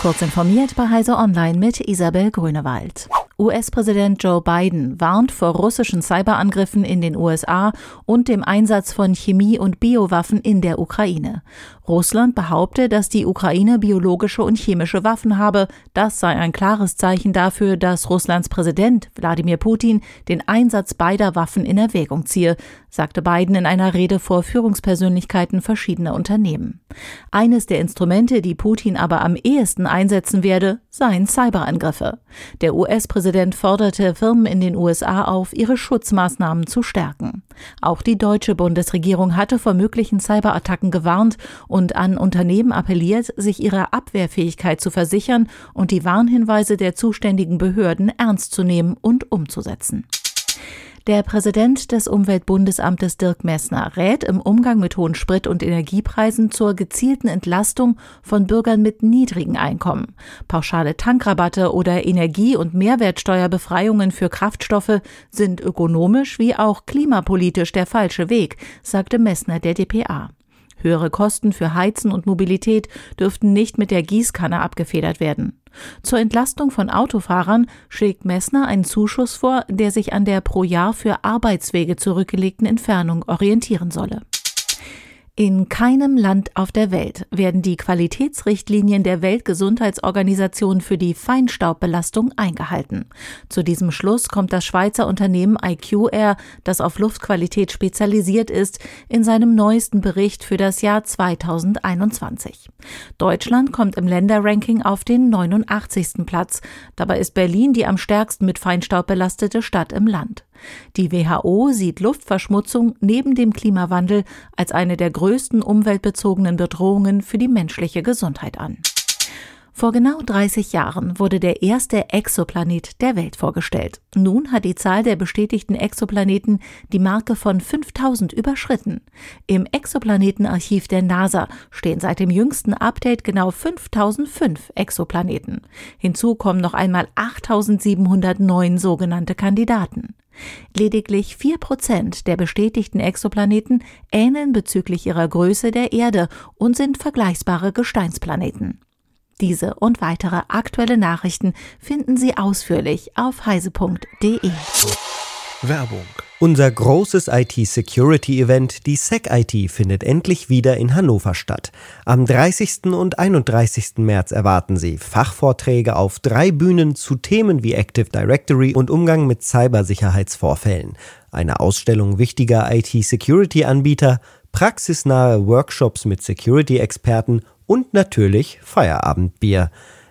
Kurz informiert bei Heise Online mit Isabel Grünewald. US-Präsident Joe Biden warnt vor russischen Cyberangriffen in den USA und dem Einsatz von Chemie- und Biowaffen in der Ukraine. Russland behaupte, dass die Ukraine biologische und chemische Waffen habe. Das sei ein klares Zeichen dafür, dass Russlands Präsident Wladimir Putin den Einsatz beider Waffen in Erwägung ziehe, sagte Biden in einer Rede vor Führungspersönlichkeiten verschiedener Unternehmen. Eines der Instrumente, die Putin aber am ehesten einsetzen werde, seien Cyberangriffe. Der US-Präsident forderte Firmen in den USA auf, ihre Schutzmaßnahmen zu stärken. Auch die deutsche Bundesregierung hatte vor möglichen Cyberattacken gewarnt und an Unternehmen appelliert, sich ihrer Abwehrfähigkeit zu versichern und die Warnhinweise der zuständigen Behörden ernst zu nehmen und umzusetzen. Der Präsident des Umweltbundesamtes Dirk Messner rät im Umgang mit hohen Sprit- und Energiepreisen zur gezielten Entlastung von Bürgern mit niedrigen Einkommen. Pauschale Tankrabatte oder Energie- und Mehrwertsteuerbefreiungen für Kraftstoffe sind ökonomisch wie auch klimapolitisch der falsche Weg, sagte Messner der DPA. Höhere Kosten für Heizen und Mobilität dürften nicht mit der Gießkanne abgefedert werden. Zur Entlastung von Autofahrern schlägt Messner einen Zuschuss vor, der sich an der pro Jahr für Arbeitswege zurückgelegten Entfernung orientieren solle. In keinem Land auf der Welt werden die Qualitätsrichtlinien der Weltgesundheitsorganisation für die Feinstaubbelastung eingehalten. Zu diesem Schluss kommt das Schweizer Unternehmen IQ Air, das auf Luftqualität spezialisiert ist, in seinem neuesten Bericht für das Jahr 2021. Deutschland kommt im Länderranking auf den 89. Platz. Dabei ist Berlin die am stärksten mit Feinstaub belastete Stadt im Land. Die WHO sieht Luftverschmutzung neben dem Klimawandel als eine der größten umweltbezogenen Bedrohungen für die menschliche Gesundheit an. Vor genau 30 Jahren wurde der erste Exoplanet der Welt vorgestellt. Nun hat die Zahl der bestätigten Exoplaneten die Marke von 5000 überschritten. Im Exoplanetenarchiv der NASA stehen seit dem jüngsten Update genau 5005 Exoplaneten. Hinzu kommen noch einmal 8709 sogenannte Kandidaten. Lediglich vier Prozent der bestätigten Exoplaneten ähneln bezüglich ihrer Größe der Erde und sind vergleichbare Gesteinsplaneten. Diese und weitere aktuelle Nachrichten finden Sie ausführlich auf heise.de. Werbung. Unser großes IT-Security-Event, die SecIT, findet endlich wieder in Hannover statt. Am 30. und 31. März erwarten Sie Fachvorträge auf drei Bühnen zu Themen wie Active Directory und Umgang mit Cybersicherheitsvorfällen, eine Ausstellung wichtiger IT-Security-Anbieter, praxisnahe Workshops mit Security-Experten und natürlich Feierabendbier